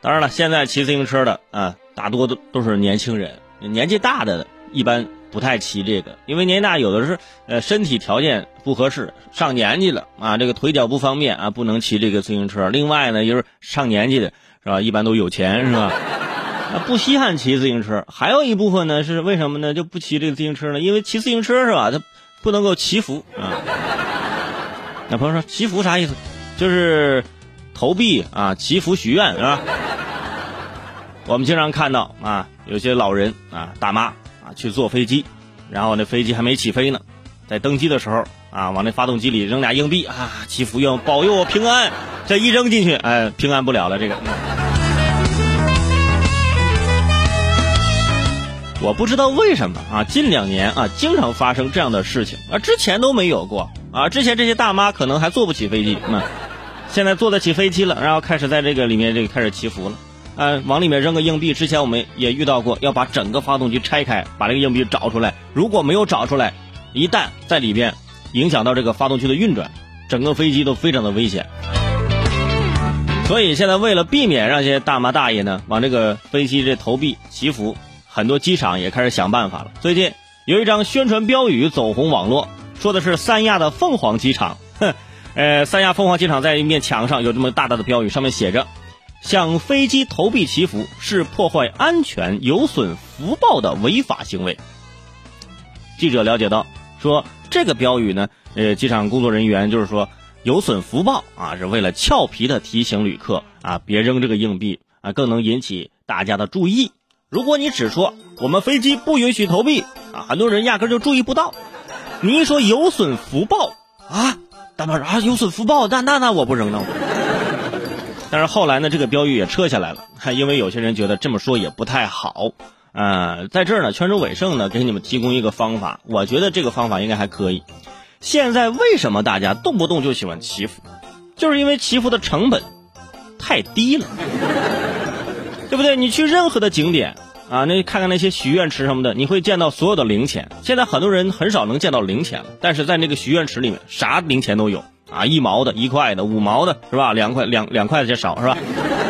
当然了，现在骑自行车的啊，大多都都是年轻人，年纪大的一般不太骑这个，因为年纪大有的是呃身体条件不合适，上年纪了啊，这个腿脚不方便啊，不能骑这个自行车。另外呢，就是上年纪的是吧，一般都有钱是吧？啊，不稀罕骑自行车。还有一部分呢是为什么呢？就不骑这个自行车呢？因为骑自行车是吧，它不能够祈福啊。那朋友说祈福啥意思？就是投币啊，祈福许愿是吧？我们经常看到啊，有些老人啊、大妈啊去坐飞机，然后那飞机还没起飞呢，在登机的时候啊，往那发动机里扔俩硬币啊，祈福愿保佑我平安。这一扔进去，哎，平安不了了。这个，我不知道为什么啊，近两年啊，经常发生这样的事情啊，之前都没有过啊，之前这些大妈可能还坐不起飞机，那现在坐得起飞机了，然后开始在这个里面这个开始祈福了。呃，往里面扔个硬币，之前我们也遇到过，要把整个发动机拆开，把这个硬币找出来。如果没有找出来，一旦在里边影响到这个发动机的运转，整个飞机都非常的危险。所以现在为了避免让这些大妈大爷呢往这个飞机这投币祈福，很多机场也开始想办法了。最近有一张宣传标语走红网络，说的是三亚的凤凰机场，哼，呃，三亚凤凰机场在一面墙上有这么大大的标语，上面写着。向飞机投币祈福是破坏安全、有损福报的违法行为。记者了解到，说这个标语呢，呃，机场工作人员就是说有损福报啊，是为了俏皮的提醒旅客啊，别扔这个硬币啊，更能引起大家的注意。如果你只说我们飞机不允许投币啊，很多人压根就注意不到。你一说有损福报啊，大妈说啊，有损福报，那那那我不扔了。但是后来呢，这个标语也撤下来了，因为有些人觉得这么说也不太好。呃，在这儿呢，泉州伟盛呢给你们提供一个方法，我觉得这个方法应该还可以。现在为什么大家动不动就喜欢祈福？就是因为祈福的成本太低了，对不对？你去任何的景点啊，那看看那些许愿池什么的，你会见到所有的零钱。现在很多人很少能见到零钱了，但是在那个许愿池里面，啥零钱都有。啊，一毛的、一块的、五毛的，是吧？两块、两两块的就少，是吧？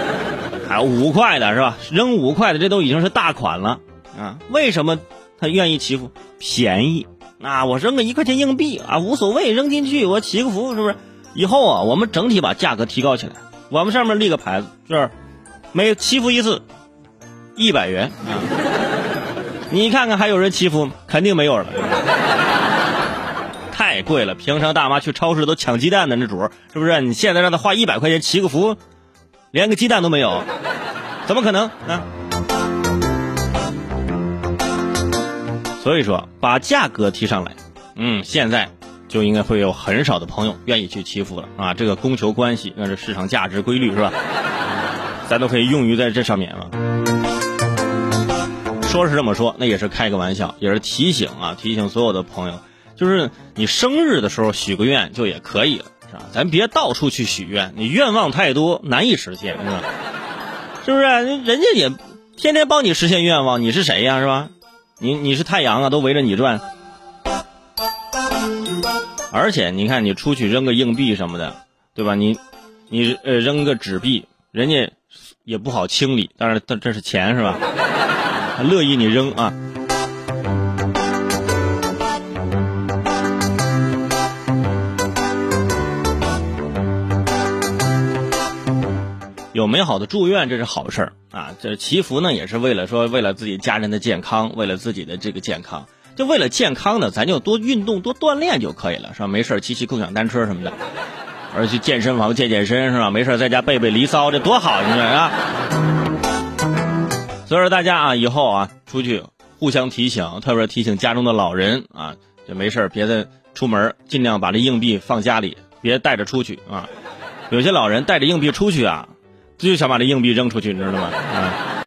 还有五块的，是吧？扔五块的，这都已经是大款了啊！为什么他愿意欺负？便宜啊！我扔个一块钱硬币啊，无所谓，扔进去我祈个福，是不是？以后啊，我们整体把价格提高起来，我们上面立个牌子，是每欺负一次一百元啊！你看看还有人祈福？肯定没有了。太贵了，平常大妈去超市都抢鸡蛋的那主是不是？你现在让他花一百块钱祈个福，连个鸡蛋都没有，怎么可能啊？所以说，把价格提上来，嗯，现在就应该会有很少的朋友愿意去祈福了啊。这个供求关系，那是市场价值规律是吧？咱都可以用于在这上面啊。说是这么说，那也是开个玩笑，也是提醒啊，提醒所有的朋友。就是你生日的时候许个愿就也可以了，是吧？咱别到处去许愿，你愿望太多难以实现，是吧？是不是？人家也天天帮你实现愿望，你是谁呀？是吧？你你是太阳啊，都围着你转。而且你看，你出去扔个硬币什么的，对吧？你你呃扔个纸币，人家也不好清理，但是这这是钱是吧？乐意你扔啊。有美好的祝愿，这是好事儿啊！这祈福呢，也是为了说，为了自己家人的健康，为了自己的这个健康，就为了健康呢，咱就多运动、多锻炼就可以了，是吧？没事骑骑共享单车什么的，而去健身房健健身，是吧？没事在家背背离骚，这多好，你说啊？所以说大家啊，以后啊，出去互相提醒，特别提醒家中的老人啊，就没事别的出门尽量把这硬币放家里，别带着出去啊。有些老人带着硬币出去啊。就想把这硬币扔出去，你知道吗？